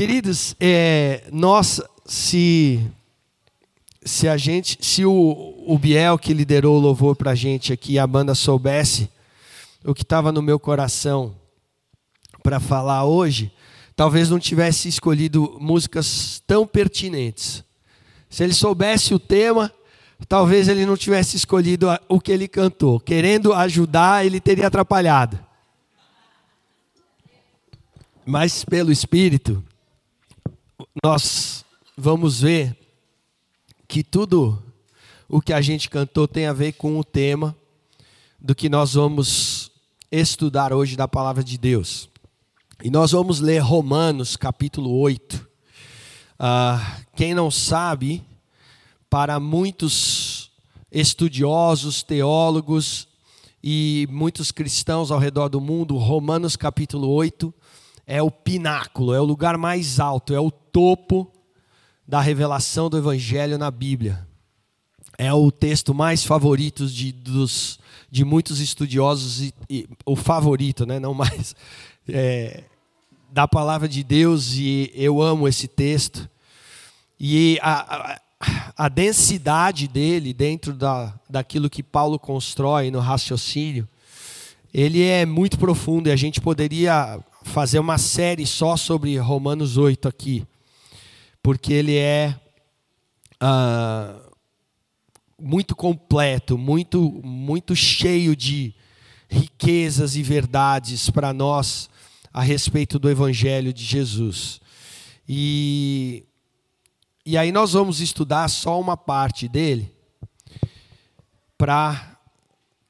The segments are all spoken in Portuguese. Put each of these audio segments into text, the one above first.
Queridos, é, nós, se, se a gente, se o, o Biel que liderou o louvor para a gente aqui, a banda soubesse o que estava no meu coração para falar hoje, talvez não tivesse escolhido músicas tão pertinentes. Se ele soubesse o tema, talvez ele não tivesse escolhido o que ele cantou. Querendo ajudar, ele teria atrapalhado. Mas pelo Espírito, nós vamos ver que tudo o que a gente cantou tem a ver com o tema do que nós vamos estudar hoje da palavra de Deus. E nós vamos ler Romanos capítulo 8. Ah, quem não sabe, para muitos estudiosos, teólogos e muitos cristãos ao redor do mundo, Romanos capítulo 8 é o pináculo, é o lugar mais alto, é o topo da revelação do Evangelho na Bíblia. É o texto mais favorito de, dos, de muitos estudiosos, e, e, o favorito, né? não mais, é, da palavra de Deus, e eu amo esse texto. E a, a, a densidade dele dentro da, daquilo que Paulo constrói no raciocínio, ele é muito profundo e a gente poderia fazer uma série só sobre Romanos 8 aqui, porque ele é uh, muito completo, muito, muito cheio de riquezas e verdades para nós a respeito do Evangelho de Jesus. E, e aí nós vamos estudar só uma parte dele, para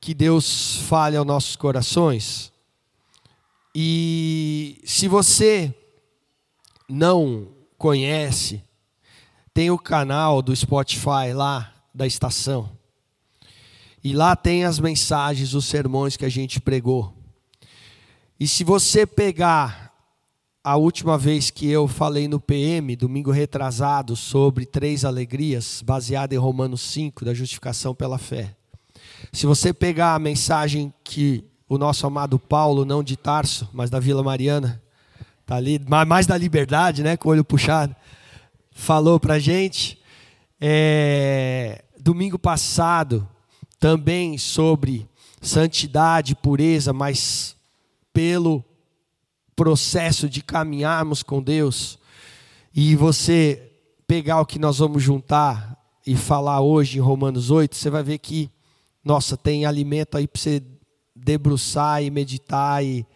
que Deus fale aos nossos corações. E se você não conhece, tem o canal do Spotify lá da estação. E lá tem as mensagens, os sermões que a gente pregou. E se você pegar a última vez que eu falei no PM, domingo retrasado, sobre três alegrias, baseada em Romanos 5, da justificação pela fé. Se você pegar a mensagem que o nosso amado Paulo, não de Tarso, mas da Vila Mariana, tá ali, mais da liberdade, né, com o olho puxado, falou para gente. É, domingo passado, também sobre santidade, pureza, mas pelo processo de caminharmos com Deus, e você pegar o que nós vamos juntar e falar hoje em Romanos 8, você vai ver que, nossa, tem alimento aí para você debruçar e meditar e,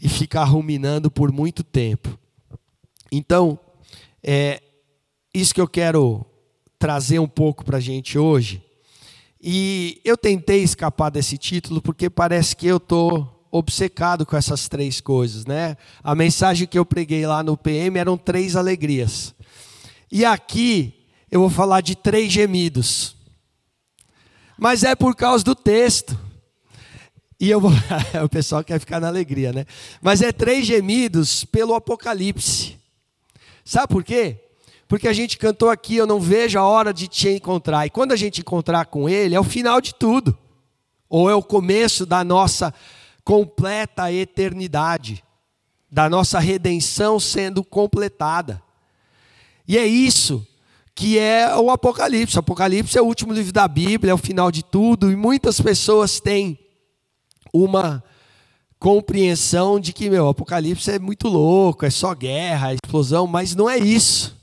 e ficar ruminando por muito tempo. Então, é isso que eu quero trazer um pouco para a gente hoje. E eu tentei escapar desse título porque parece que eu estou obcecado com essas três coisas, né? A mensagem que eu preguei lá no PM eram três alegrias. E aqui eu vou falar de três gemidos. Mas é por causa do texto. E eu vou. o pessoal quer ficar na alegria, né? Mas é três gemidos pelo Apocalipse. Sabe por quê? Porque a gente cantou aqui, eu não vejo a hora de te encontrar. E quando a gente encontrar com Ele, é o final de tudo. Ou é o começo da nossa completa eternidade. Da nossa redenção sendo completada. E é isso que é o Apocalipse. O Apocalipse é o último livro da Bíblia, é o final de tudo. E muitas pessoas têm uma compreensão de que, meu, o Apocalipse é muito louco, é só guerra, é explosão, mas não é isso.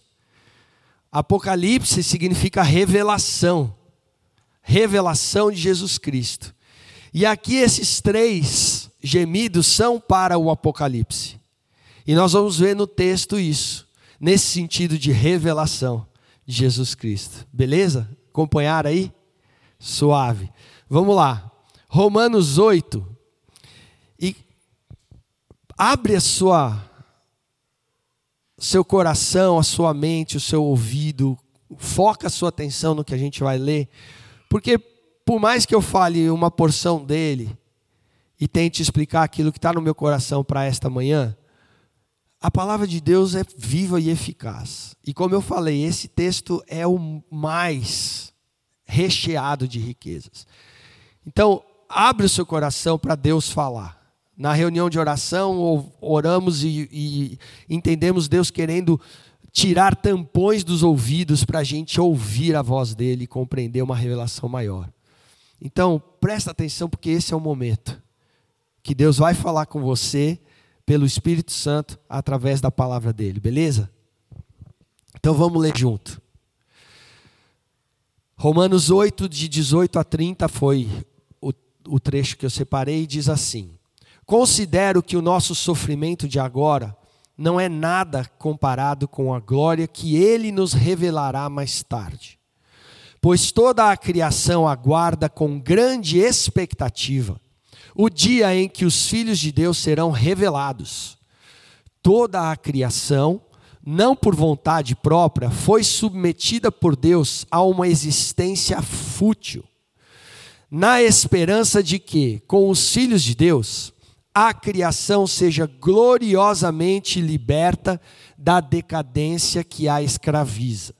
Apocalipse significa revelação. Revelação de Jesus Cristo. E aqui esses três gemidos são para o Apocalipse. E nós vamos ver no texto isso, nesse sentido de revelação de Jesus Cristo. Beleza? Acompanhar aí? Suave. Vamos lá. Romanos 8. E abre a sua seu coração, a sua mente, o seu ouvido, foca a sua atenção no que a gente vai ler, porque por mais que eu fale uma porção dele e tente explicar aquilo que está no meu coração para esta manhã, a palavra de Deus é viva e eficaz. E como eu falei, esse texto é o mais recheado de riquezas. Então, abre o seu coração para Deus falar. Na reunião de oração, oramos e, e entendemos Deus querendo tirar tampões dos ouvidos para a gente ouvir a voz dele e compreender uma revelação maior. Então, presta atenção, porque esse é o momento que Deus vai falar com você pelo Espírito Santo através da palavra dele, beleza? Então vamos ler junto. Romanos 8, de 18 a 30 foi o, trecho que eu separei, diz assim: Considero que o nosso sofrimento de agora não é nada comparado com a glória que ele nos revelará mais tarde. Pois toda a criação aguarda com grande expectativa o dia em que os filhos de Deus serão revelados. Toda a criação, não por vontade própria, foi submetida por Deus a uma existência fútil, na esperança de que, com os filhos de Deus, a criação seja gloriosamente liberta da decadência que a escraviza.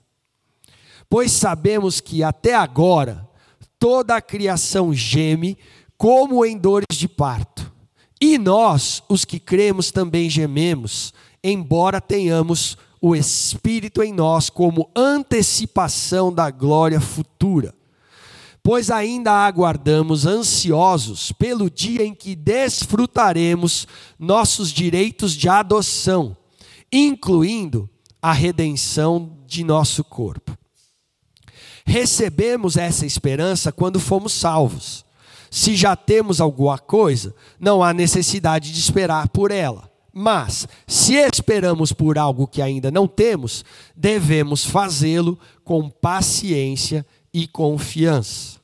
Pois sabemos que até agora toda a criação geme como em dores de parto. E nós, os que cremos, também gememos, embora tenhamos o Espírito em nós como antecipação da glória futura pois ainda aguardamos ansiosos pelo dia em que desfrutaremos nossos direitos de adoção, incluindo a redenção de nosso corpo. Recebemos essa esperança quando fomos salvos. Se já temos alguma coisa, não há necessidade de esperar por ela. Mas, se esperamos por algo que ainda não temos, devemos fazê-lo com paciência e confiança.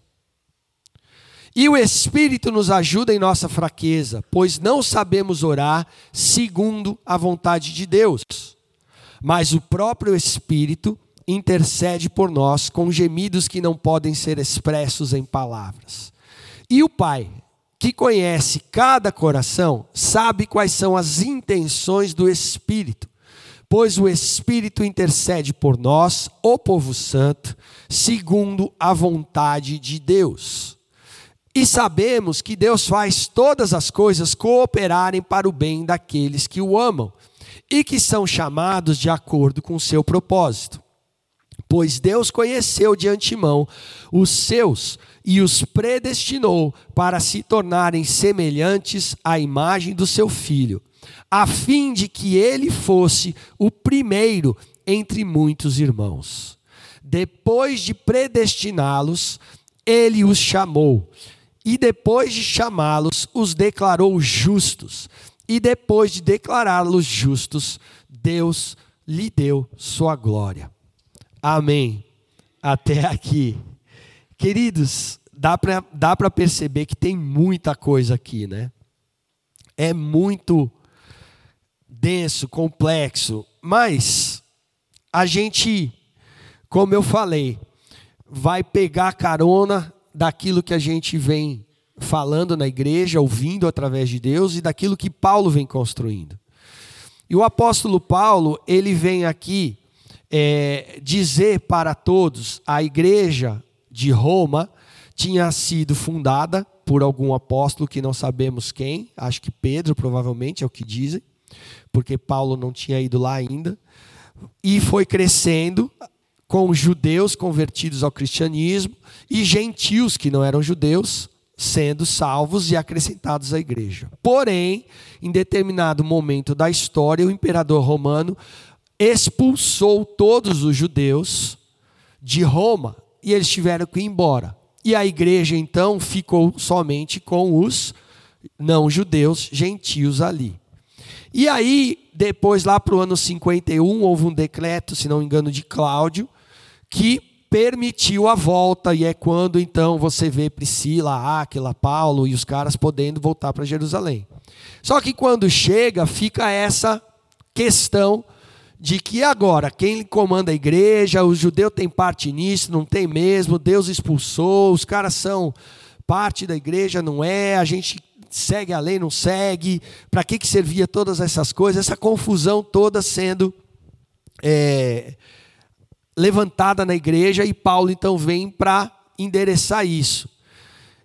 E o Espírito nos ajuda em nossa fraqueza, pois não sabemos orar segundo a vontade de Deus. Mas o próprio Espírito intercede por nós com gemidos que não podem ser expressos em palavras. E o Pai, que conhece cada coração, sabe quais são as intenções do Espírito, pois o Espírito intercede por nós, o povo santo, segundo a vontade de Deus. E sabemos que Deus faz todas as coisas cooperarem para o bem daqueles que o amam e que são chamados de acordo com o seu propósito. Pois Deus conheceu de antemão os seus e os predestinou para se tornarem semelhantes à imagem do seu filho, a fim de que ele fosse o primeiro entre muitos irmãos. Depois de predestiná-los, ele os chamou e depois de chamá-los, os declarou justos. E depois de declará-los justos, Deus lhe deu sua glória. Amém. Até aqui. Queridos, dá para dá perceber que tem muita coisa aqui, né? É muito denso, complexo, mas a gente, como eu falei, vai pegar carona daquilo que a gente vem falando na igreja, ouvindo através de Deus e daquilo que Paulo vem construindo. E o apóstolo Paulo, ele vem aqui é, dizer para todos: a igreja de Roma tinha sido fundada por algum apóstolo que não sabemos quem, acho que Pedro provavelmente é o que dizem, porque Paulo não tinha ido lá ainda, e foi crescendo com judeus convertidos ao cristianismo e gentios que não eram judeus sendo salvos e acrescentados à igreja. Porém, em determinado momento da história, o imperador romano expulsou todos os judeus de Roma e eles tiveram que ir embora. E a igreja então ficou somente com os não judeus gentios ali. E aí, depois, lá para o ano 51, houve um decreto, se não me engano, de Cláudio, que permitiu a volta, e é quando então você vê Priscila, Áquila, Paulo e os caras podendo voltar para Jerusalém. Só que quando chega, fica essa questão de que agora quem comanda a igreja, o judeu tem parte nisso, não tem mesmo, Deus expulsou, os caras são parte da igreja, não é, a gente segue a lei, não segue, para que, que servia todas essas coisas, essa confusão toda sendo é, levantada na igreja e Paulo então vem para endereçar isso.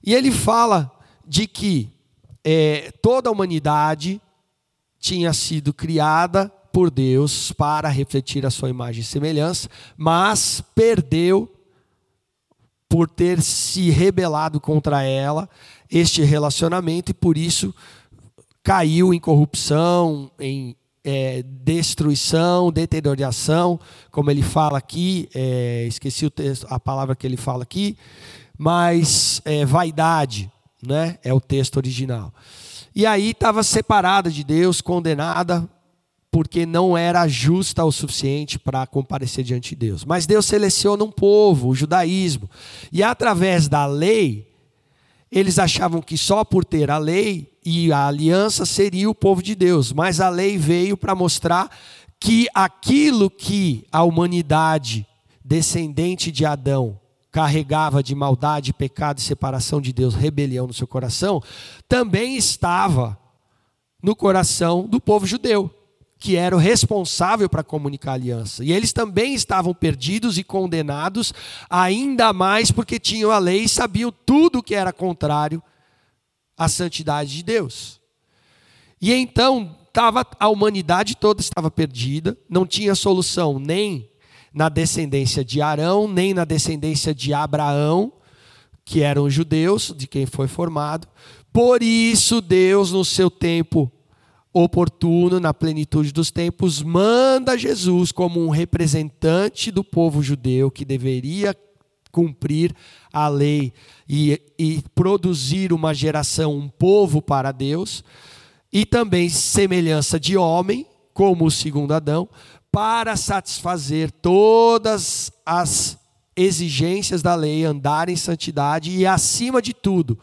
E ele fala de que é, toda a humanidade tinha sido criada por Deus para refletir a sua imagem e semelhança, mas perdeu por ter se rebelado contra ela este relacionamento e por isso caiu em corrupção, em é, destruição, deterioração, como ele fala aqui, é, esqueci texto, a palavra que ele fala aqui, mas é, vaidade, né? É o texto original. E aí estava separada de Deus, condenada porque não era justa o suficiente para comparecer diante de Deus. Mas Deus seleciona um povo, o judaísmo. E através da lei, eles achavam que só por ter a lei e a aliança seria o povo de Deus. Mas a lei veio para mostrar que aquilo que a humanidade descendente de Adão carregava de maldade, pecado e separação de Deus, rebelião no seu coração, também estava no coração do povo judeu que era o responsável para comunicar a aliança. E eles também estavam perdidos e condenados, ainda mais porque tinham a lei e sabiam tudo que era contrário à santidade de Deus. E então tava, a humanidade toda estava perdida, não tinha solução nem na descendência de Arão, nem na descendência de Abraão, que eram judeus, de quem foi formado. Por isso, Deus, no seu tempo oportuno, na plenitude dos tempos, manda Jesus como um representante do povo judeu que deveria cumprir a lei e, e produzir uma geração, um povo para Deus, e também semelhança de homem, como o segundo Adão, para satisfazer todas as exigências da lei, andar em santidade e, acima de tudo,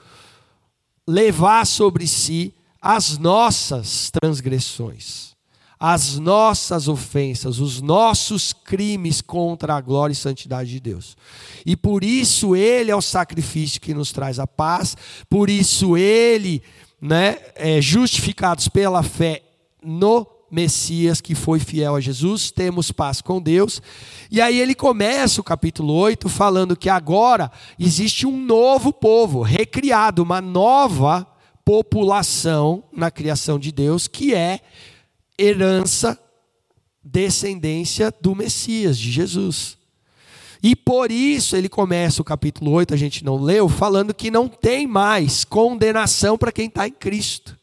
levar sobre si as nossas transgressões, as nossas ofensas, os nossos crimes contra a glória e santidade de Deus. E por isso ele é o sacrifício que nos traz a paz, por isso ele, né, é, justificados pela fé no Messias que foi fiel a Jesus, temos paz com Deus. E aí ele começa o capítulo 8 falando que agora existe um novo povo, recriado, uma nova população na criação de Deus, que é herança, descendência do Messias, de Jesus. E por isso ele começa o capítulo 8, a gente não leu, falando que não tem mais condenação para quem está em Cristo.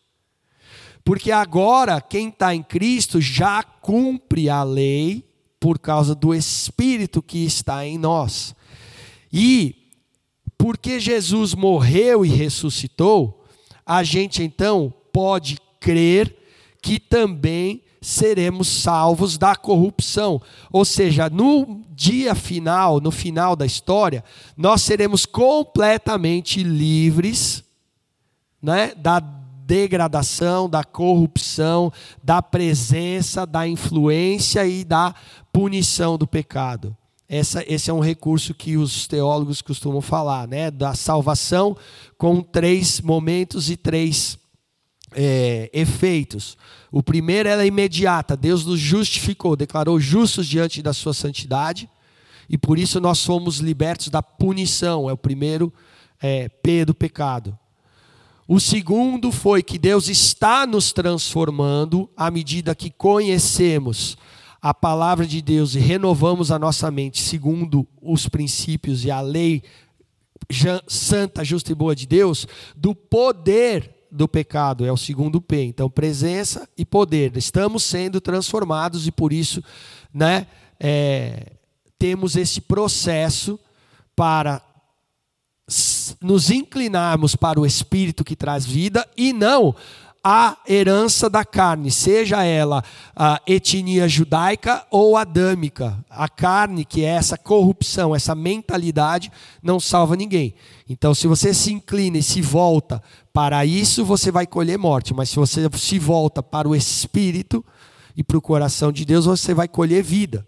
Porque agora quem está em Cristo já cumpre a lei por causa do Espírito que está em nós. E porque Jesus morreu e ressuscitou, a gente então pode crer que também seremos salvos da corrupção. Ou seja, no dia final, no final da história, nós seremos completamente livres né, da degradação, da corrupção, da presença, da influência e da punição do pecado. Essa, esse é um recurso que os teólogos costumam falar, né? da salvação com três momentos e três é, efeitos. O primeiro é imediata, Deus nos justificou, declarou justos diante da sua santidade, e por isso nós somos libertos da punição, é o primeiro é, P do pecado. O segundo foi que Deus está nos transformando à medida que conhecemos a palavra de Deus e renovamos a nossa mente segundo os princípios e a lei santa, justa e boa de Deus, do poder do pecado, é o segundo P. Então, presença e poder. Estamos sendo transformados e por isso né, é, temos esse processo para nos inclinarmos para o Espírito que traz vida e não a herança da carne, seja ela a etnia judaica ou adâmica. A carne, que é essa corrupção, essa mentalidade, não salva ninguém. Então, se você se inclina e se volta para isso, você vai colher morte. Mas se você se volta para o Espírito e para o coração de Deus, você vai colher vida.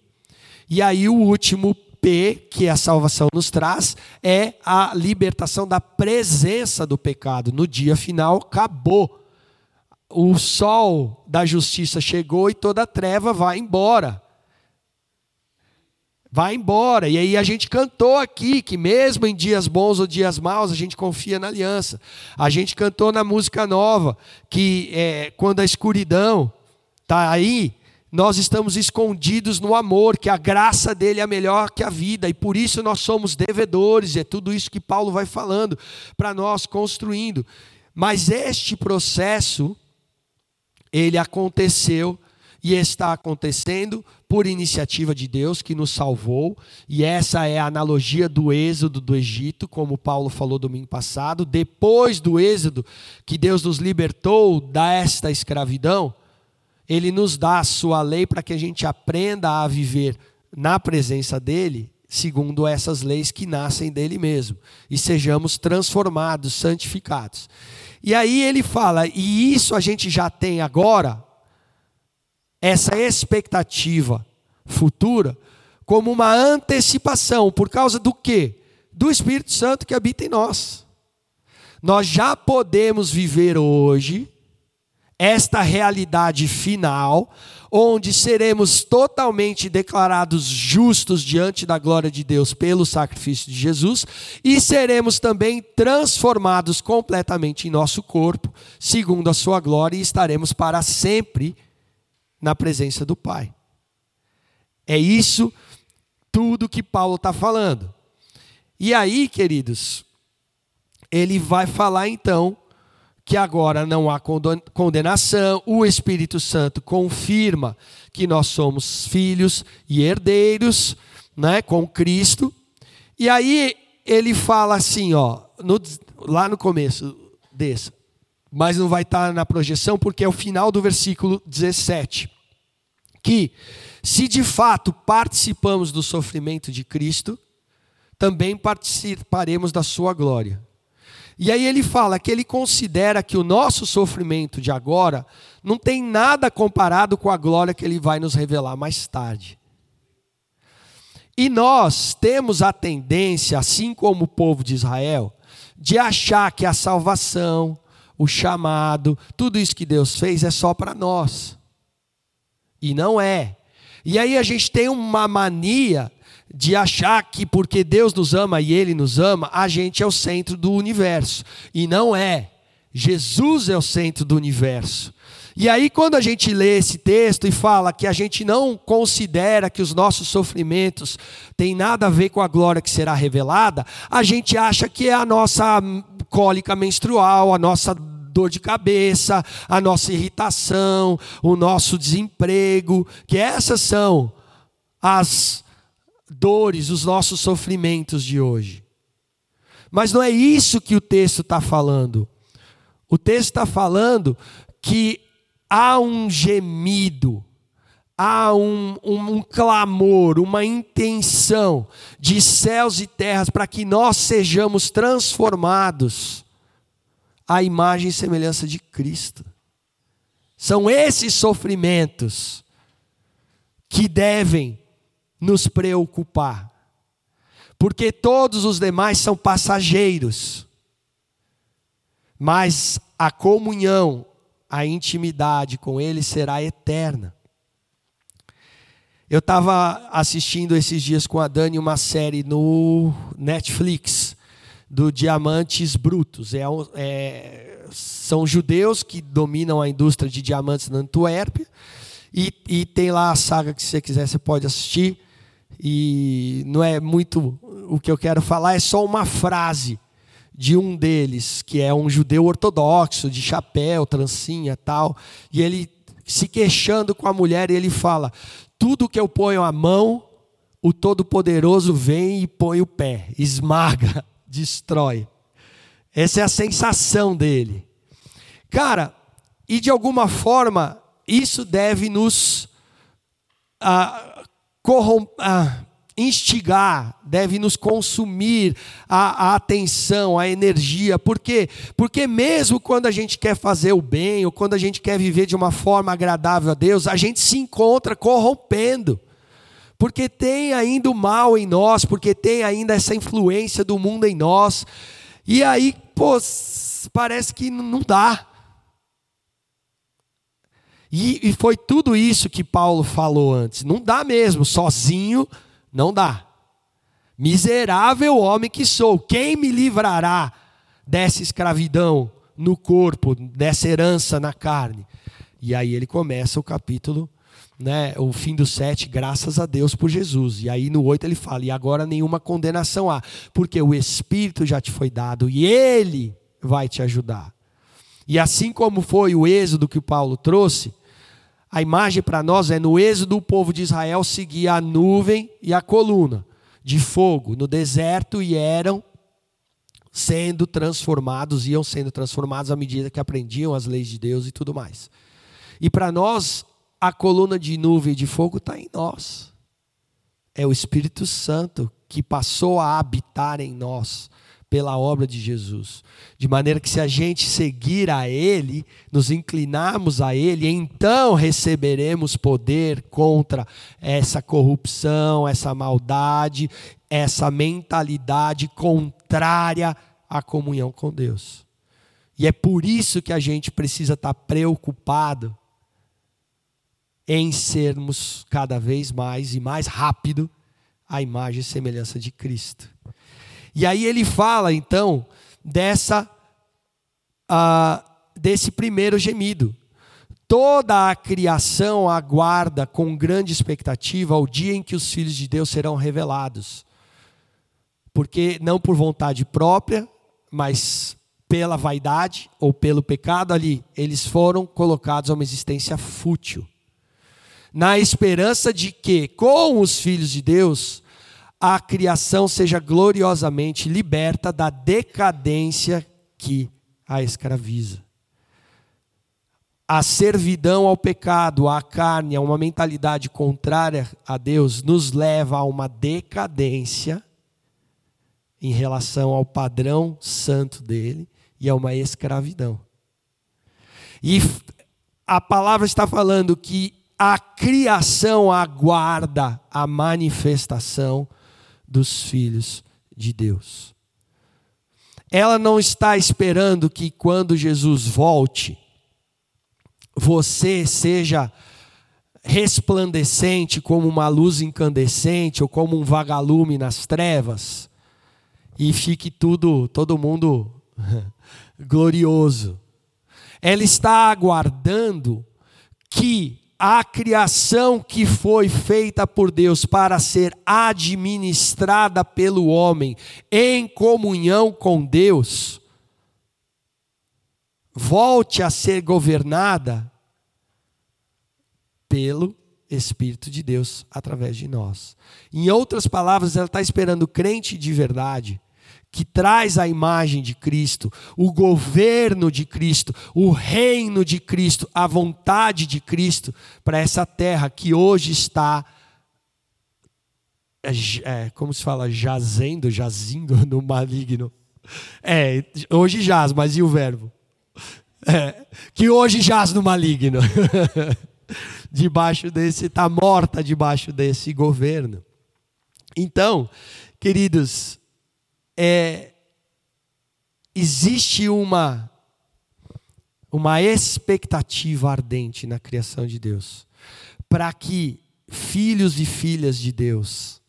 E aí, o último P que a salvação nos traz é a libertação da presença do pecado. No dia final, acabou o sol da justiça chegou e toda a treva vai embora. vai embora. E aí a gente cantou aqui que mesmo em dias bons ou dias maus a gente confia na aliança. A gente cantou na música nova que é, quando a escuridão está aí, nós estamos escondidos no amor, que a graça dele é melhor que a vida, e por isso nós somos devedores, é tudo isso que Paulo vai falando para nós, construindo. Mas este processo, ele aconteceu e está acontecendo por iniciativa de Deus que nos salvou, e essa é a analogia do êxodo do Egito, como Paulo falou domingo passado. Depois do êxodo, que Deus nos libertou desta escravidão, ele nos dá a sua lei para que a gente aprenda a viver na presença dele, segundo essas leis que nascem dele mesmo, e sejamos transformados, santificados. E aí ele fala, e isso a gente já tem agora, essa expectativa futura como uma antecipação, por causa do quê? Do Espírito Santo que habita em nós. Nós já podemos viver hoje esta realidade final, onde seremos totalmente declarados justos diante da glória de Deus pelo sacrifício de Jesus e seremos também transformados completamente em nosso corpo, segundo a sua glória, e estaremos para sempre na presença do Pai. É isso tudo que Paulo está falando. E aí, queridos, ele vai falar então que agora não há condenação, o Espírito Santo confirma que nós somos filhos e herdeiros, né, com Cristo. E aí ele fala assim, ó, no, lá no começo desse, mas não vai estar na projeção porque é o final do versículo 17 que, se de fato participamos do sofrimento de Cristo, também participaremos da sua glória. E aí ele fala que ele considera que o nosso sofrimento de agora não tem nada comparado com a glória que ele vai nos revelar mais tarde. E nós temos a tendência, assim como o povo de Israel, de achar que a salvação, o chamado, tudo isso que Deus fez é só para nós. E não é. E aí a gente tem uma mania de achar que porque Deus nos ama e Ele nos ama, a gente é o centro do universo. E não é. Jesus é o centro do universo. E aí, quando a gente lê esse texto e fala que a gente não considera que os nossos sofrimentos têm nada a ver com a glória que será revelada, a gente acha que é a nossa cólica menstrual, a nossa dor de cabeça, a nossa irritação, o nosso desemprego, que essas são as dores, os nossos sofrimentos de hoje. Mas não é isso que o texto está falando. O texto está falando que há um gemido, há um, um, um, clamor, uma intenção de céus e terras para que nós sejamos transformados a imagem e semelhança de Cristo. São esses sofrimentos que devem nos preocupar, porque todos os demais são passageiros, mas a comunhão, a intimidade com Ele será eterna. Eu estava assistindo esses dias com a Dani uma série no Netflix do Diamantes Brutos. É, é, são judeus que dominam a indústria de diamantes na Antuérpia. E, e, tem lá a saga que se você quiser, você pode assistir. E não é muito o que eu quero falar, é só uma frase de um deles, que é um judeu ortodoxo, de chapéu, trancinha tal. E ele se queixando com a mulher, ele fala: Tudo que eu ponho a mão, o Todo-Poderoso vem e põe o pé, esmaga destrói. Essa é a sensação dele. Cara, e de alguma forma, isso deve nos ah, ah, instigar, deve nos consumir a, a, atenção, a energia. Por quê? Porque mesmo quando a gente quer fazer o bem, ou quando a gente quer viver de uma forma agradável a Deus, a gente se encontra corrompendo porque tem ainda o mal em nós, porque tem ainda essa influência do mundo em nós. E aí, pô, parece que não dá. E, e foi tudo isso que Paulo falou antes. Não dá mesmo, sozinho Não dá. Miserável homem que sou, quem me livrará dessa escravidão no corpo, dessa herança na carne? E aí ele começa o capítulo, né, o fim do sete, graças a Deus por Jesus. E aí no oito ele fala: e agora nenhuma condenação há, porque o Espírito já te foi dado e ele vai te ajudar. E assim como foi o êxodo que o Paulo trouxe, a imagem para nós é no êxodo o povo de Israel seguia a nuvem e a coluna de fogo no deserto e eram sendo transformados, iam sendo transformados à medida que aprendiam as leis de Deus e tudo mais. E para nós, a coluna de nuvem e de fogo está em nós. É o Espírito Santo que passou a habitar em nós pela obra de Jesus. De maneira que se a gente seguir a Ele, nos inclinarmos a Ele, então receberemos poder contra essa corrupção, essa maldade, essa mentalidade contrária à comunhão com Deus. E é por isso que a gente precisa estar preocupado em sermos cada vez mais e mais rápido a imagem e semelhança de Cristo. E aí ele fala então dessa uh, desse primeiro gemido. Toda a criação aguarda com grande expectativa o dia em que os filhos de Deus serão revelados. Porque não por vontade própria, mas pela vaidade ou pelo pecado ali, eles foram colocados a uma existência fútil. Na esperança de que, com os filhos de Deus, a criação seja gloriosamente liberta da decadência que a escraviza. A servidão ao pecado, à carne, a uma mentalidade contrária a Deus, nos leva a uma decadência em relação ao padrão santo dele e a uma escravidão. E a palavra está falando que a criação aguarda a manifestação dos filhos de Deus. Ela não está esperando que quando Jesus volte, você seja resplandecente como uma luz incandescente ou como um vagalume nas trevas e fique tudo, todo mundo glorioso. Ela está aguardando que a criação que foi feita por Deus para ser administrada pelo homem em comunhão com Deus, volte a ser governada pelo Espírito de Deus através de nós. Em outras palavras, ela está esperando o crente de verdade que traz a imagem de Cristo, o governo de Cristo, o reino de Cristo, a vontade de Cristo para essa terra que hoje está, é, é, como se fala, jazendo, jazindo no maligno. É, hoje jaz, mas e o verbo? É, que hoje jaz no maligno. debaixo desse, está morta debaixo desse governo. Então, queridos, é, existe uma, uma expectativa ardente na criação de Deus, para que filhos e filhas de Deus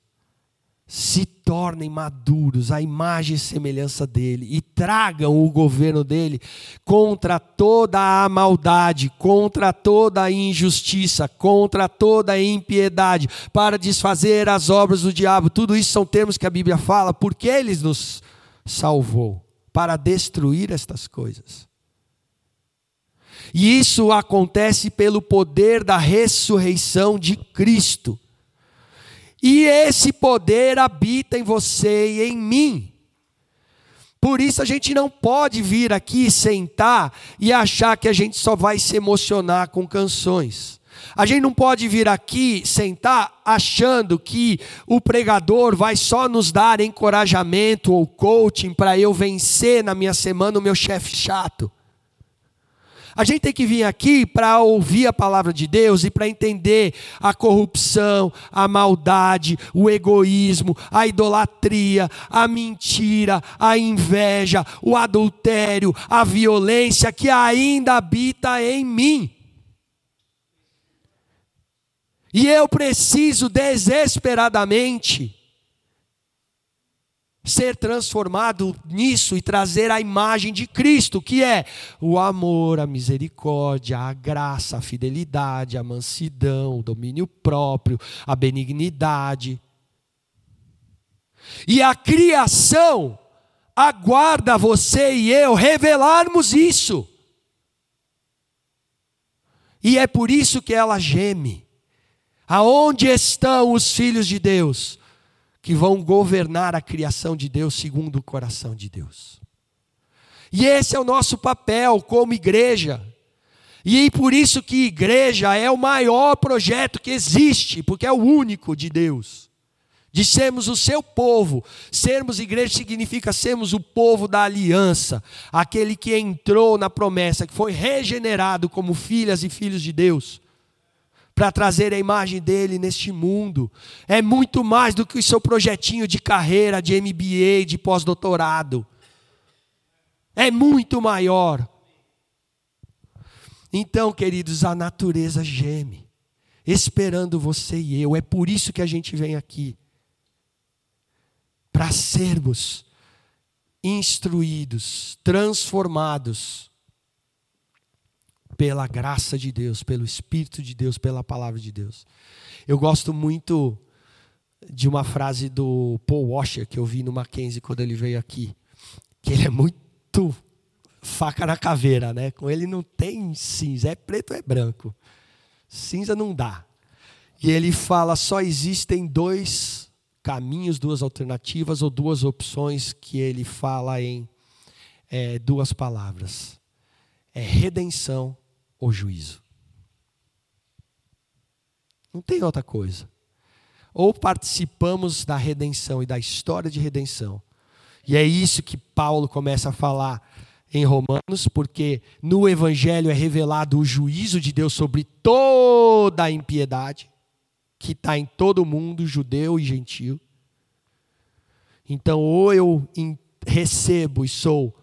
se tornem maduros à imagem e semelhança dele e tragam o governo dele contra toda a maldade, contra toda a injustiça, contra toda a impiedade, para desfazer as obras do diabo. Tudo isso são termos que a Bíblia fala, porque ele nos salvou para destruir estas coisas. E isso acontece pelo poder da ressurreição de Cristo. E esse poder habita em você e em mim. Por isso a gente não pode vir aqui sentar e achar que a gente só vai se emocionar com canções. A gente não pode vir aqui sentar achando que o pregador vai só nos dar encorajamento ou coaching para eu vencer na minha semana o meu chefe chato. A gente tem que vir aqui para ouvir a palavra de Deus e para entender a corrupção, a maldade, o egoísmo, a idolatria, a mentira, a inveja, o adultério, a violência que ainda habita em mim. E eu preciso desesperadamente ser transformado nisso e trazer a imagem de Cristo, que é o amor, a misericórdia, a graça, a fidelidade, a mansidão, o domínio próprio, a benignidade. E a criação aguarda você e eu revelarmos isso. E é por isso que ela geme. Aonde estão os filhos de Deus? Que vão governar a criação de Deus segundo o coração de Deus. E esse é o nosso papel como igreja. E por isso que igreja é o maior projeto que existe, porque é o único de Deus. De sermos o seu povo. Sermos igreja significa sermos o povo da aliança, aquele que entrou na promessa, que foi regenerado como filhas e filhos de Deus para trazer a imagem dele neste mundo. É muito mais do que o seu projetinho de carreira, de MBA, de pós-doutorado. É muito maior. Então, queridos, a natureza geme, esperando você e eu. É por isso que a gente vem aqui para sermos instruídos, transformados pela graça de Deus, pelo Espírito de Deus, pela palavra de Deus. Eu gosto muito de uma frase do Paul Washer que eu vi no Mackenzie quando ele veio aqui, que ele é muito faca na caveira, né? Com ele não tem cinza, é preto ou é branco. Cinza não dá. E ele fala: só existem dois caminhos, duas alternativas ou duas opções que ele fala em é, duas palavras: é redenção ou juízo. Não tem outra coisa. Ou participamos da redenção e da história de redenção. E é isso que Paulo começa a falar em Romanos, porque no Evangelho é revelado o juízo de Deus sobre toda a impiedade que está em todo mundo, judeu e gentil. Então, ou eu recebo e sou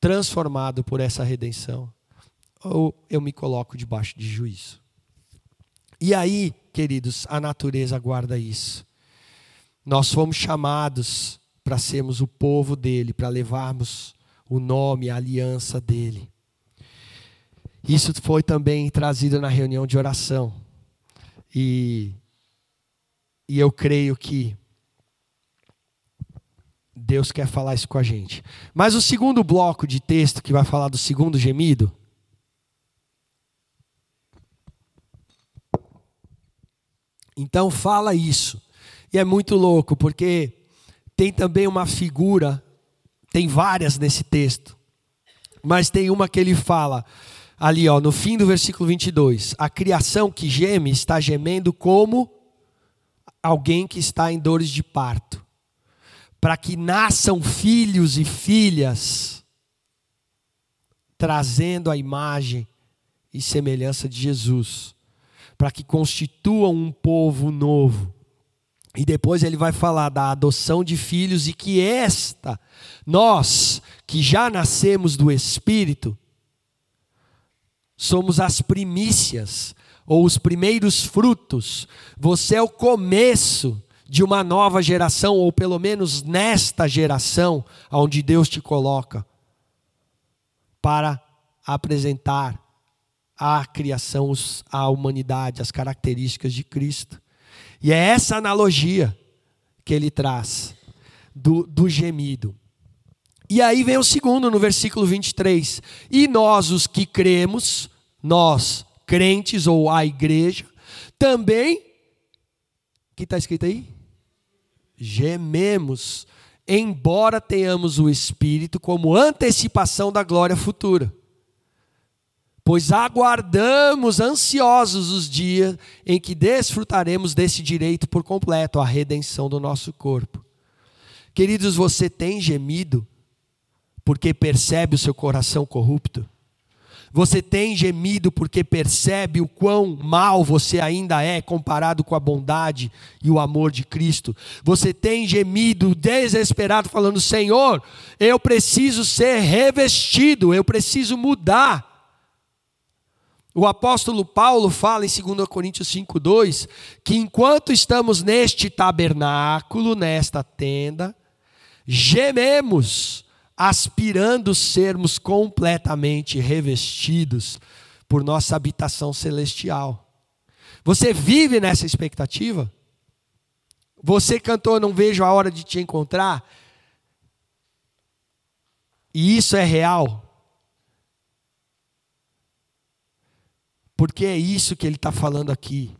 transformado por essa redenção, ou eu me coloco debaixo de juízo. E aí, queridos, a natureza guarda isso. Nós fomos chamados para sermos o povo dele, para levarmos o nome, a aliança dele. Isso foi também trazido na reunião de oração. E, e eu creio que Deus quer falar isso com a gente. Mas o segundo bloco de texto que vai falar do segundo gemido Então fala isso. E é muito louco, porque tem também uma figura, tem várias nesse texto, mas tem uma que ele fala ali, ó, no fim do versículo 22. A criação que geme está gemendo como alguém que está em dores de parto, para que nasçam filhos e filhas, trazendo a imagem e semelhança de Jesus para que constituam um povo novo. E depois ele vai falar da adoção de filhos e que esta, nós que já nascemos do Espírito, somos as primícias ou os primeiros frutos. Você é o começo de uma nova geração, ou pelo menos nesta geração onde Deus te coloca, para apresentar a criação, a humanidade, as características de Cristo. E é essa analogia que ele traz do, do gemido. E aí vem o segundo, no versículo 23. E nós, os que cremos, nós, crentes ou a igreja, também, que está escrito aí? Gememos, embora tenhamos o Espírito como antecipação da glória futura pois aguardamos ansiosos os dias em que desfrutaremos desse direito por completo, a redenção do nosso corpo. Queridos, você tem gemido porque percebe o seu coração corrupto? Você tem gemido porque percebe o quão mal você ainda é comparado com a bondade e o amor de Cristo. Você tem gemido desesperado, falando: Senhor, eu preciso ser revestido, eu preciso mudar. O apóstolo Paulo fala em 2 Coríntios 5,2 que enquanto estamos neste tabernáculo, nesta tenda, gememos, aspirando sermos completamente revestidos por nossa habitação celestial. Você vive nessa expectativa? Você cantou Não Vejo a Hora de Te Encontrar? E isso é real? Porque é isso que ele está falando aqui.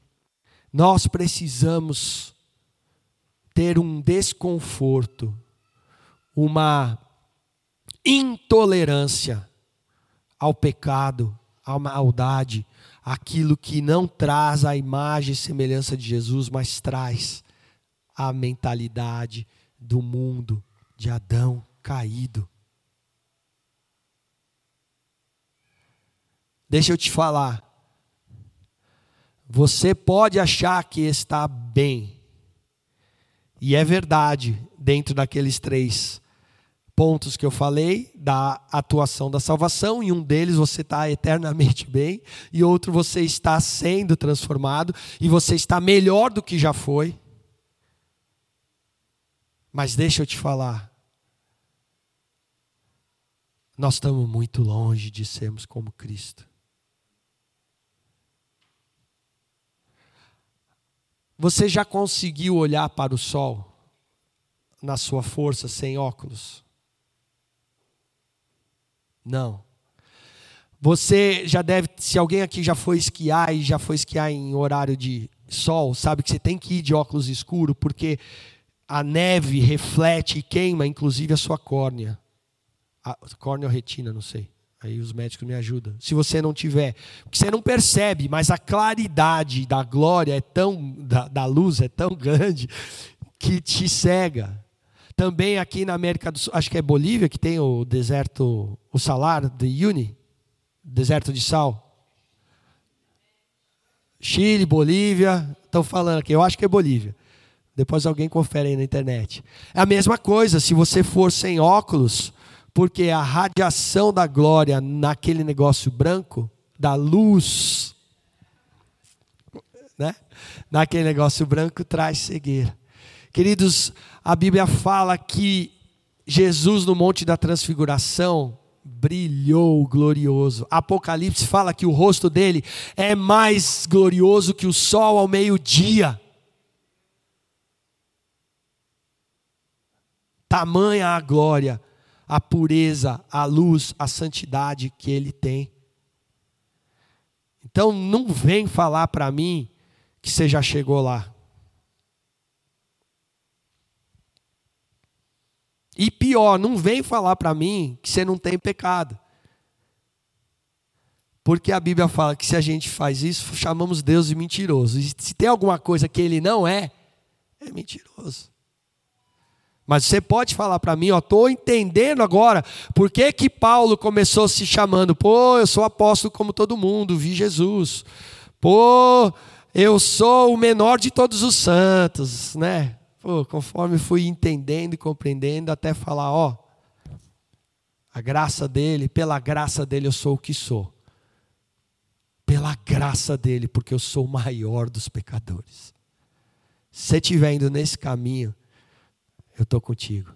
Nós precisamos ter um desconforto, uma intolerância ao pecado, à maldade, aquilo que não traz a imagem e semelhança de Jesus, mas traz a mentalidade do mundo, de Adão caído. Deixa eu te falar. Você pode achar que está bem, e é verdade, dentro daqueles três pontos que eu falei, da atuação da salvação, em um deles você está eternamente bem, e outro você está sendo transformado, e você está melhor do que já foi. Mas deixa eu te falar, nós estamos muito longe de sermos como Cristo. Você já conseguiu olhar para o sol na sua força sem óculos? Não. Você já deve, se alguém aqui já foi esquiar e já foi esquiar em horário de sol, sabe que você tem que ir de óculos escuro porque a neve reflete e queima inclusive a sua córnea. A córnea ou retina, não sei. Aí os médicos me ajudam. Se você não tiver, porque você não percebe, mas a claridade da glória é tão da, da luz é tão grande que te cega. Também aqui na América do Sul, acho que é Bolívia que tem o deserto, o salar de Uni, deserto de sal. Chile, Bolívia, estão falando aqui, eu acho que é Bolívia. Depois alguém confere aí na internet. É a mesma coisa, se você for sem óculos, porque a radiação da glória naquele negócio branco, da luz, né? naquele negócio branco, traz cegueira. Queridos, a Bíblia fala que Jesus no Monte da Transfiguração brilhou glorioso. Apocalipse fala que o rosto dele é mais glorioso que o sol ao meio-dia. Tamanha a glória a pureza, a luz, a santidade que ele tem. Então não vem falar para mim que você já chegou lá. E pior, não vem falar para mim que você não tem pecado. Porque a Bíblia fala que se a gente faz isso, chamamos Deus de mentiroso. E se tem alguma coisa que ele não é, é mentiroso. Mas você pode falar para mim, ó, estou entendendo agora por que, que Paulo começou se chamando, pô, eu sou apóstolo como todo mundo, vi Jesus. Pô, eu sou o menor de todos os santos, né? Pô, conforme fui entendendo e compreendendo, até falar, ó, a graça dele, pela graça dele eu sou o que sou. Pela graça dele, porque eu sou o maior dos pecadores. Se você estiver indo nesse caminho, eu estou contigo.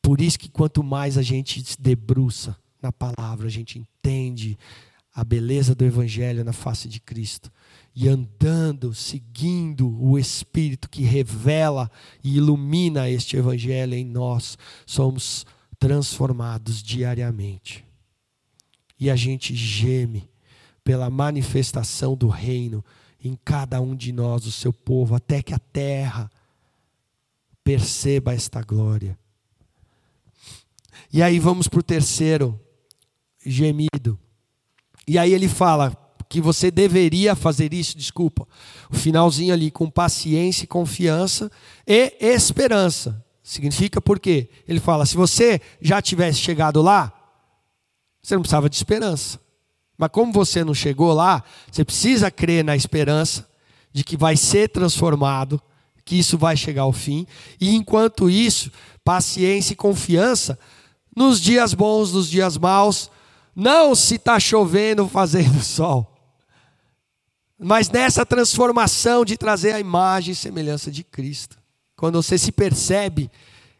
Por isso que quanto mais a gente se debruça na palavra, a gente entende a beleza do Evangelho na face de Cristo. E andando, seguindo o Espírito que revela e ilumina este Evangelho em nós, somos transformados diariamente. E a gente geme pela manifestação do reino em cada um de nós, o seu povo, até que a terra perceba esta glória. E aí vamos para o terceiro gemido. E aí ele fala que você deveria fazer isso, desculpa, o finalzinho ali, com paciência, confiança e esperança. Significa por quê? Ele fala: se você já tivesse chegado lá, você não precisava de esperança. Mas como você não chegou lá, você precisa crer na esperança de que vai ser transformado que isso vai chegar ao fim. E enquanto isso, paciência e confiança nos dias bons, nos dias maus, não se está chovendo fazendo sol, mas nessa transformação de trazer a imagem e semelhança de Cristo. Quando você se percebe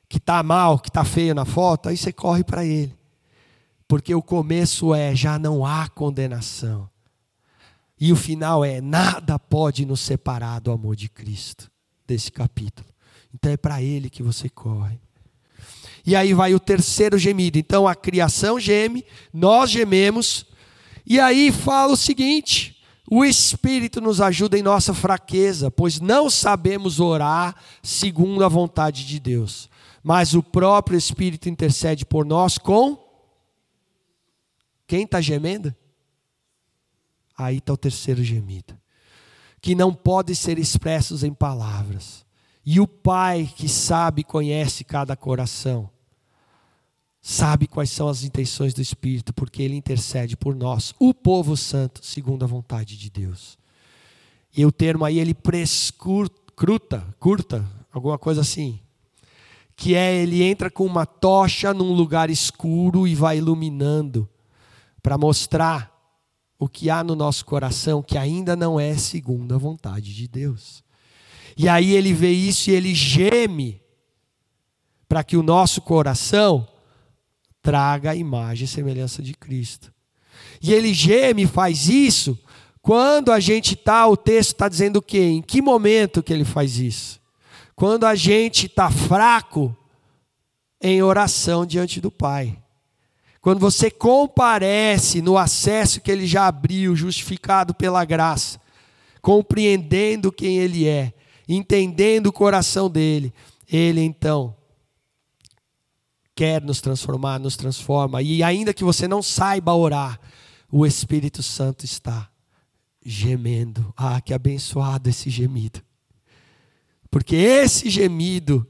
que está mal, que está feio na foto, aí você corre para Ele. Porque o começo é: já não há condenação. E o final é: nada pode nos separar do amor de Cristo, desse capítulo. Então é para Ele que você corre. E aí vai o terceiro gemido. Então a criação geme, nós gememos. E aí fala o seguinte: o Espírito nos ajuda em nossa fraqueza, pois não sabemos orar segundo a vontade de Deus. Mas o próprio Espírito intercede por nós com. Quem está gemendo? Aí está o terceiro gemido. Que não pode ser expressos em palavras e o Pai que sabe e conhece cada coração, sabe quais são as intenções do Espírito, porque Ele intercede por nós, o povo santo, segundo a vontade de Deus. E o termo aí, ele prescruta, curta, alguma coisa assim, que é ele entra com uma tocha num lugar escuro e vai iluminando, para mostrar o que há no nosso coração que ainda não é segundo a vontade de Deus. E aí ele vê isso e ele geme para que o nosso coração traga a imagem e semelhança de Cristo. E ele geme e faz isso quando a gente está, o texto está dizendo o quê? Em que momento que ele faz isso? Quando a gente está fraco em oração diante do Pai. Quando você comparece no acesso que ele já abriu, justificado pela graça, compreendendo quem ele é, entendendo o coração dele, ele então quer nos transformar, nos transforma. E ainda que você não saiba orar, o Espírito Santo está gemendo. Ah, que abençoado esse gemido. Porque esse gemido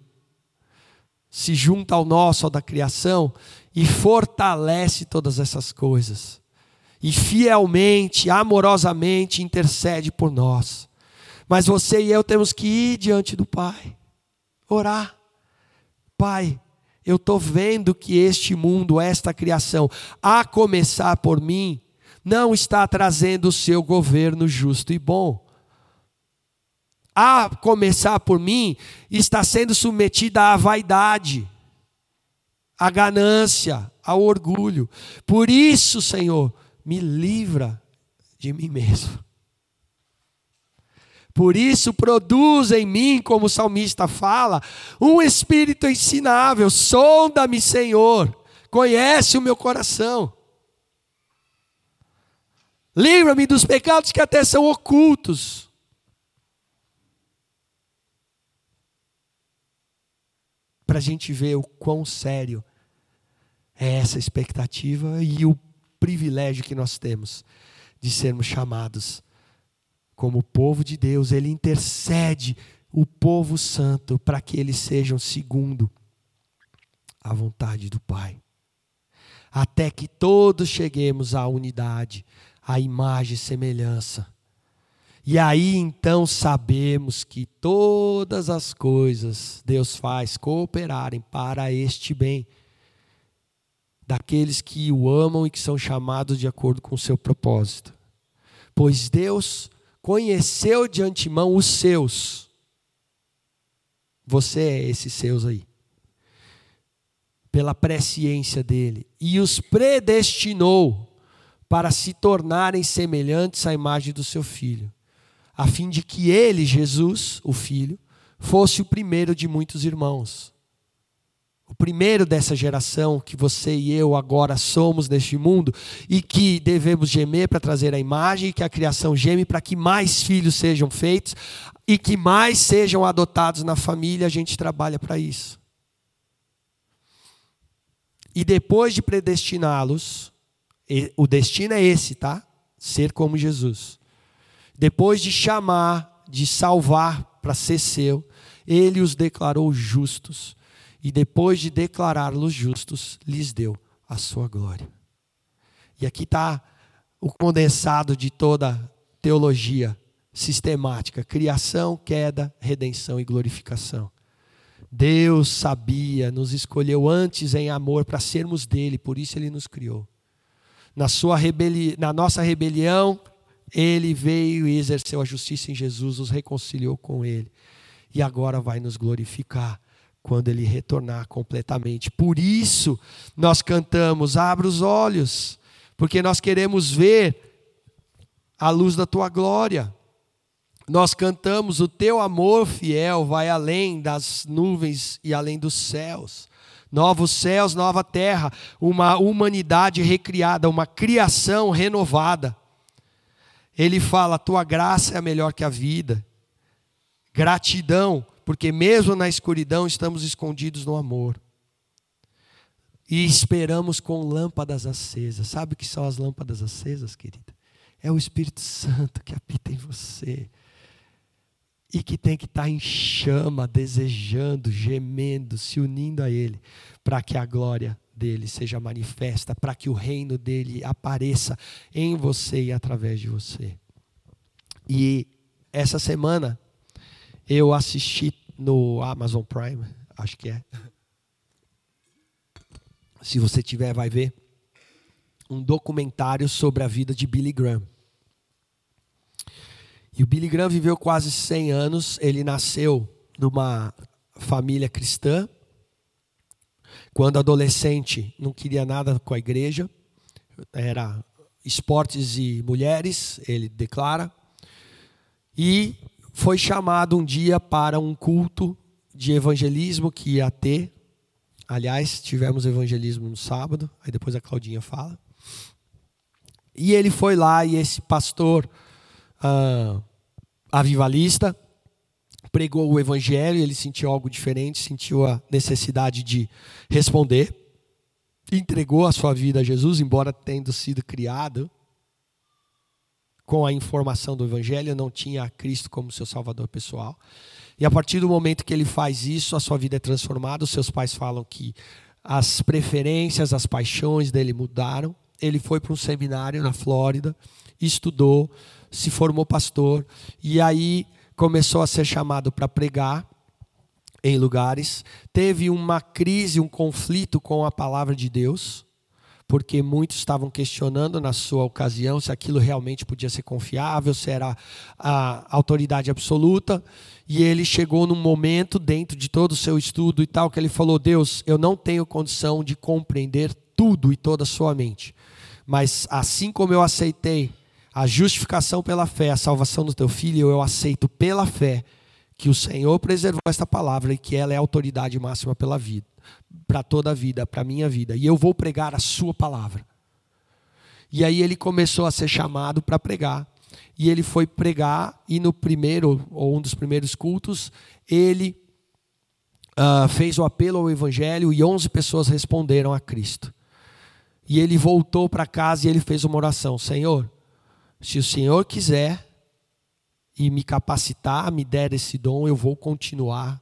se junta ao nosso, ao da criação, e fortalece todas essas coisas. E fielmente, amorosamente intercede por nós. Mas você e eu temos que ir diante do Pai, orar. Pai, eu estou vendo que este mundo, esta criação, a começar por mim, não está trazendo o seu governo justo e bom. A começar por mim, está sendo submetida à vaidade, à ganância, ao orgulho. Por isso, Senhor, me livra de mim mesmo. Por isso, produz em mim, como o salmista fala, um espírito ensinável. Sonda-me, Senhor, conhece o meu coração. Livra-me dos pecados que até são ocultos. Para a gente ver o quão sério é essa expectativa e o privilégio que nós temos de sermos chamados como povo de Deus, ele intercede o povo santo para que eles sejam segundo a vontade do Pai. Até que todos cheguemos à unidade, à imagem e semelhança. E aí então sabemos que todas as coisas Deus faz cooperarem para este bem daqueles que o amam e que são chamados de acordo com o seu propósito. Pois Deus conheceu de antemão os seus. Você é esses seus aí. Pela presciência dele. E os predestinou para se tornarem semelhantes à imagem do seu filho, a fim de que ele, Jesus, o filho, fosse o primeiro de muitos irmãos o primeiro dessa geração que você e eu agora somos neste mundo e que devemos gemer para trazer a imagem que a criação geme para que mais filhos sejam feitos e que mais sejam adotados na família, a gente trabalha para isso. E depois de predestiná-los, o destino é esse, tá? Ser como Jesus. Depois de chamar, de salvar para ser seu, ele os declarou justos e depois de declará-los justos, lhes deu a sua glória. E aqui está o condensado de toda teologia sistemática: criação, queda, redenção e glorificação. Deus sabia, nos escolheu antes em amor para sermos dele, por isso ele nos criou. Na, sua rebeli na nossa rebelião, ele veio e exerceu a justiça em Jesus, nos reconciliou com ele. E agora vai nos glorificar quando ele retornar completamente. Por isso, nós cantamos: abra os olhos, porque nós queremos ver a luz da tua glória. Nós cantamos: o teu amor fiel vai além das nuvens e além dos céus. Novos céus, nova terra, uma humanidade recriada, uma criação renovada. Ele fala: tua graça é melhor que a vida. Gratidão, porque mesmo na escuridão estamos escondidos no amor. E esperamos com lâmpadas acesas. Sabe o que são as lâmpadas acesas, querida? É o Espírito Santo que habita em você e que tem que estar em chama, desejando, gemendo, se unindo a Ele, para que a glória dele seja manifesta, para que o reino dele apareça em você e através de você. E essa semana eu assisti no Amazon Prime, acho que é. Se você tiver, vai ver um documentário sobre a vida de Billy Graham. E o Billy Graham viveu quase 100 anos. Ele nasceu numa família cristã. Quando adolescente, não queria nada com a igreja. Era esportes e mulheres, ele declara. E foi chamado um dia para um culto de evangelismo que ia ter. Aliás, tivemos evangelismo no sábado, aí depois a Claudinha fala. E ele foi lá e esse pastor uh, avivalista, pregou o evangelho, ele sentiu algo diferente, sentiu a necessidade de responder, entregou a sua vida a Jesus, embora tendo sido criado com a informação do evangelho, não tinha Cristo como seu salvador pessoal. E a partir do momento que ele faz isso, a sua vida é transformada. Os seus pais falam que as preferências, as paixões dele mudaram. Ele foi para um seminário na Flórida, estudou, se formou pastor e aí começou a ser chamado para pregar em lugares. Teve uma crise, um conflito com a palavra de Deus, porque muitos estavam questionando na sua ocasião se aquilo realmente podia ser confiável, se era a autoridade absoluta. E ele chegou num momento, dentro de todo o seu estudo e tal, que ele falou: Deus, eu não tenho condição de compreender tudo e toda a sua mente. Mas assim como eu aceitei a justificação pela fé, a salvação do teu filho, eu aceito pela fé que o Senhor preservou esta palavra e que ela é a autoridade máxima pela vida, para toda a vida, para a minha vida. E eu vou pregar a sua palavra. E aí ele começou a ser chamado para pregar. E ele foi pregar, e no primeiro, ou um dos primeiros cultos, ele uh, fez o apelo ao Evangelho e 11 pessoas responderam a Cristo. E ele voltou para casa e ele fez uma oração: Senhor, se o Senhor quiser e me capacitar, me der esse dom, eu vou continuar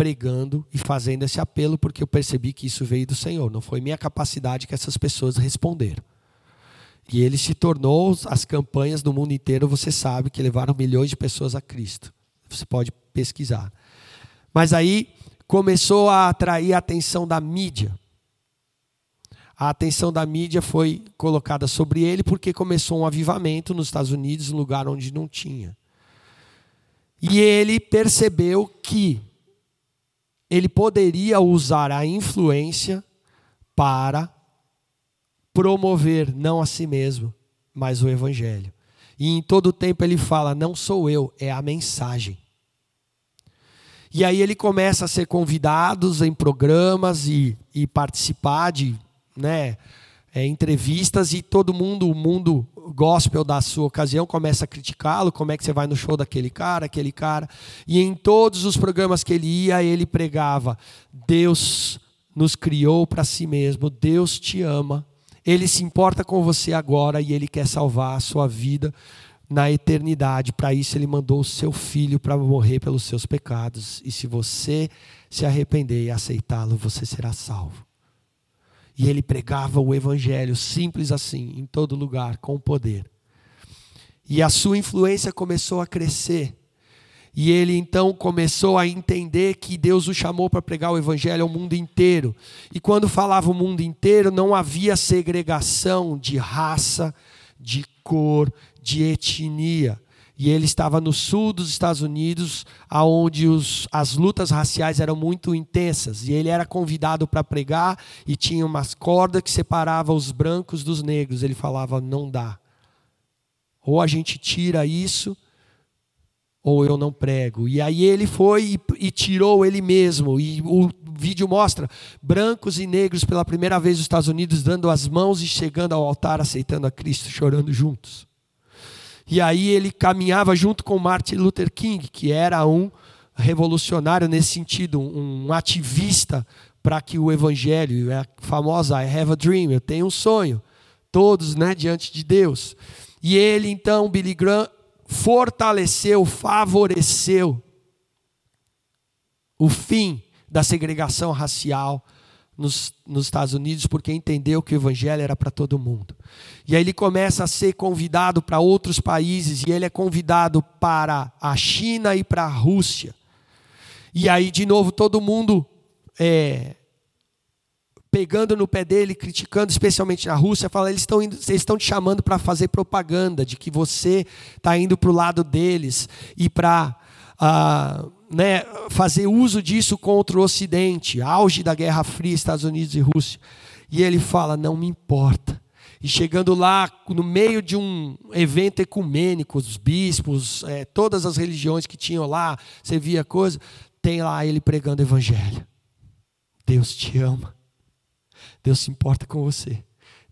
pregando e fazendo esse apelo, porque eu percebi que isso veio do Senhor. Não foi minha capacidade que essas pessoas responderam. E ele se tornou, as campanhas no mundo inteiro, você sabe que levaram milhões de pessoas a Cristo. Você pode pesquisar. Mas aí começou a atrair a atenção da mídia a atenção da mídia foi colocada sobre ele porque começou um avivamento nos Estados Unidos, um lugar onde não tinha. E ele percebeu que ele poderia usar a influência para promover não a si mesmo, mas o evangelho. E em todo tempo ele fala: não sou eu, é a mensagem. E aí ele começa a ser convidado em programas e, e participar de né, é, entrevistas e todo mundo, o mundo gospel da sua ocasião começa a criticá-lo, como é que você vai no show daquele cara, aquele cara. E em todos os programas que ele ia, ele pregava: Deus nos criou para si mesmo, Deus te ama, Ele se importa com você agora e Ele quer salvar a sua vida na eternidade. Para isso, Ele mandou o seu filho para morrer pelos seus pecados. E se você se arrepender e aceitá-lo, você será salvo. E ele pregava o evangelho simples assim, em todo lugar, com poder. E a sua influência começou a crescer. E ele então começou a entender que Deus o chamou para pregar o evangelho ao mundo inteiro. E quando falava o mundo inteiro, não havia segregação de raça, de cor, de etnia. E ele estava no sul dos Estados Unidos, aonde os, as lutas raciais eram muito intensas. E ele era convidado para pregar e tinha umas cordas que separavam os brancos dos negros. Ele falava: não dá. Ou a gente tira isso, ou eu não prego. E aí ele foi e, e, tirou ele mesmo. E o vídeo mostra brancos e negros pela primeira vez nos Estados Unidos dando as mãos e chegando ao altar aceitando a Cristo, chorando juntos. E aí ele caminhava junto com Martin Luther King, que era um revolucionário nesse sentido, um ativista para que o evangelho, é a famosa I have a dream, eu tenho um sonho, todos, né, diante de Deus. E ele então, Billy Graham, fortaleceu, favoreceu o fim da segregação racial nos, nos, Estados Unidos, porque entendeu que o evangelho era para todo mundo. E aí ele começa a ser convidado para outros países, e ele é convidado para a China e para a Rússia. E aí, de novo, todo mundo é, pegando no pé dele, criticando, especialmente na Rússia, fala: eles estão, eles estão te chamando para fazer propaganda de que você está indo para o lado deles e para uh, né, fazer uso disso contra o Ocidente, auge da Guerra Fria, Estados Unidos e Rússia. E ele fala: não me importa. E chegando lá, no meio de um evento ecumênico, os bispos, é, todas as religiões que tinham lá, você via coisa, tem lá ele pregando evangelho. Deus te ama. Deus se importa com você.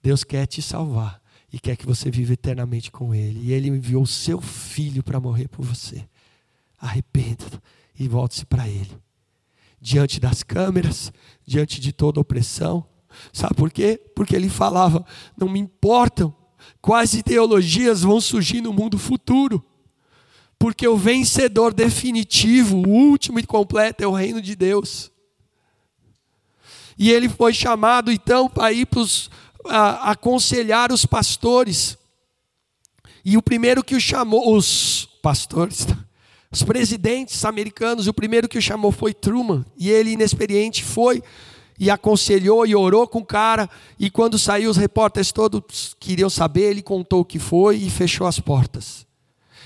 Deus quer te salvar e quer que você viva eternamente com Ele. E Ele enviou o seu filho para morrer por você. Arrependa e volte-se para Ele. Diante das câmeras, diante de toda opressão. Sabe por quê? Porque Ele falava: não me importam quais ideologias vão surgir no mundo futuro. Porque o vencedor definitivo, o último e completo, é o reino de Deus. E ele foi chamado então para ir pros, a, aconselhar os pastores. E o primeiro que o chamou, os pastores, os presidentes americanos, o primeiro que o chamou foi Truman. E ele, inexperiente, foi e aconselhou e orou com o cara. E quando saiu, os repórteres todos queriam saber. Ele contou o que foi e fechou as portas.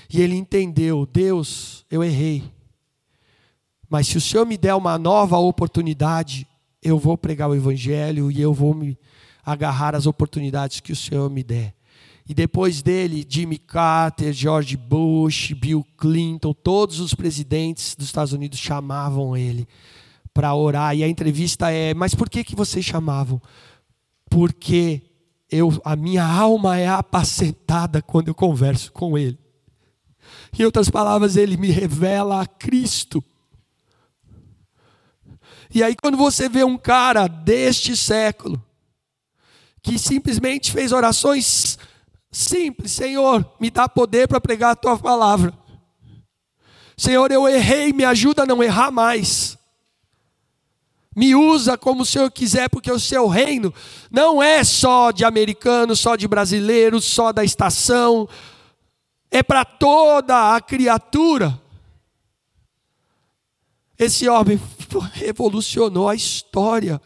E ele entendeu: Deus, eu errei. Mas se o Senhor me der uma nova oportunidade, eu vou pregar o Evangelho e eu vou me agarrar às oportunidades que o Senhor me der. E depois dele, Jimmy Carter, George Bush, Bill Clinton, todos os presidentes dos Estados Unidos chamavam ele para orar. E a entrevista é: Mas por que, que vocês chamavam? Porque eu, a minha alma é apacentada quando eu converso com ele. Em outras palavras, ele me revela a Cristo. E aí, quando você vê um cara deste século, que simplesmente fez orações simples: Senhor, me dá poder para pregar a tua palavra. Senhor, eu errei, me ajuda a não errar mais. Me usa como o Senhor quiser, porque o seu reino não é só de americanos, só de brasileiros, só da estação, é para toda a criatura. Esse homem revolucionou a história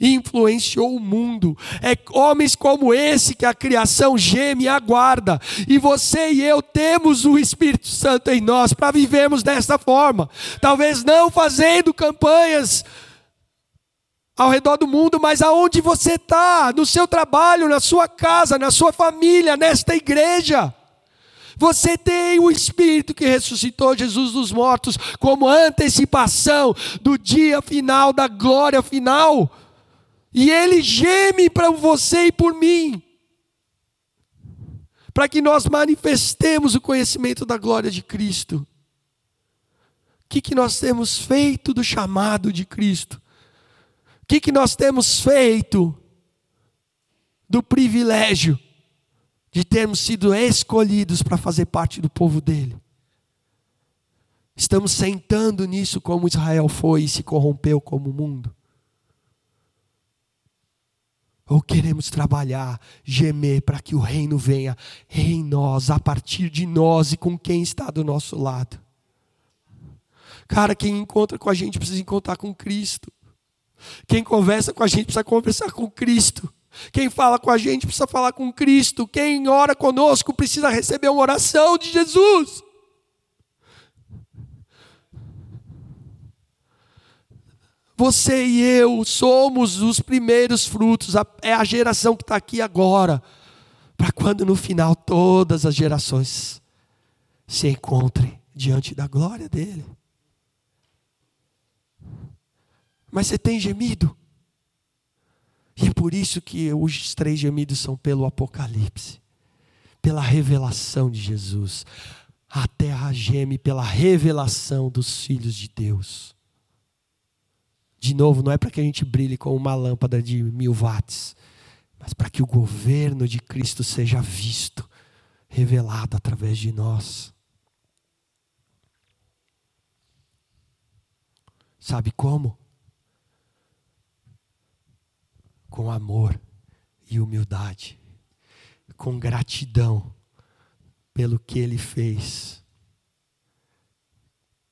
influenciou o mundo. É homens como esse que a criação geme e aguarda. E você e eu temos o Espírito Santo em nós para vivermos dessa forma. Talvez não fazendo campanhas ao redor do mundo, mas aonde você está, no seu trabalho, na sua casa, na sua família, nesta igreja. Você tem o Espírito que ressuscitou Jesus dos mortos como antecipação do dia final, da glória final. E ele geme para você e por mim, para que nós manifestemos o conhecimento da glória de Cristo. O que, que nós temos feito do chamado de Cristo? O que, que nós temos feito do privilégio de termos sido escolhidos para fazer parte do povo dele. Estamos sentando nisso como Israel foi e se corrompeu como o mundo. Ou queremos trabalhar, gemer para que o reino venha em nós, a partir de nós e com quem está do nosso lado. Cara, quem encontra com a gente precisa encontrar com Cristo. Quem conversa com a gente precisa conversar com Cristo. Quem fala com a gente precisa falar com Cristo. Quem ora conosco precisa receber uma oração de Jesus. Você e eu somos os primeiros frutos, é a geração que está aqui agora, para quando no final todas as gerações se encontrem diante da glória dele. Mas você tem gemido? E é por isso que os três gemidos são pelo Apocalipse, pela revelação de Jesus. A terra geme pela revelação dos filhos de Deus. De novo, não é para que a gente brilhe com uma lâmpada de mil watts, mas para que o governo de Cristo seja visto, revelado através de nós. Sabe como? com amor e humildade, com gratidão pelo que ele fez,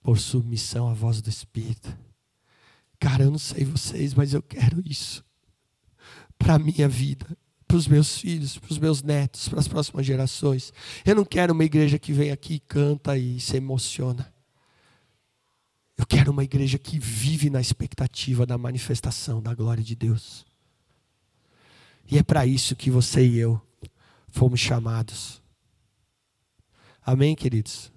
por submissão à voz do Espírito. Cara, eu não sei vocês, mas eu quero isso para a minha vida, para os meus filhos, para os meus netos, para as próximas gerações. Eu não quero uma igreja que vem aqui, canta e se emociona. Eu quero uma igreja que vive na expectativa da manifestação da glória de Deus. E é para isso que você e eu fomos chamados. Amém, queridos?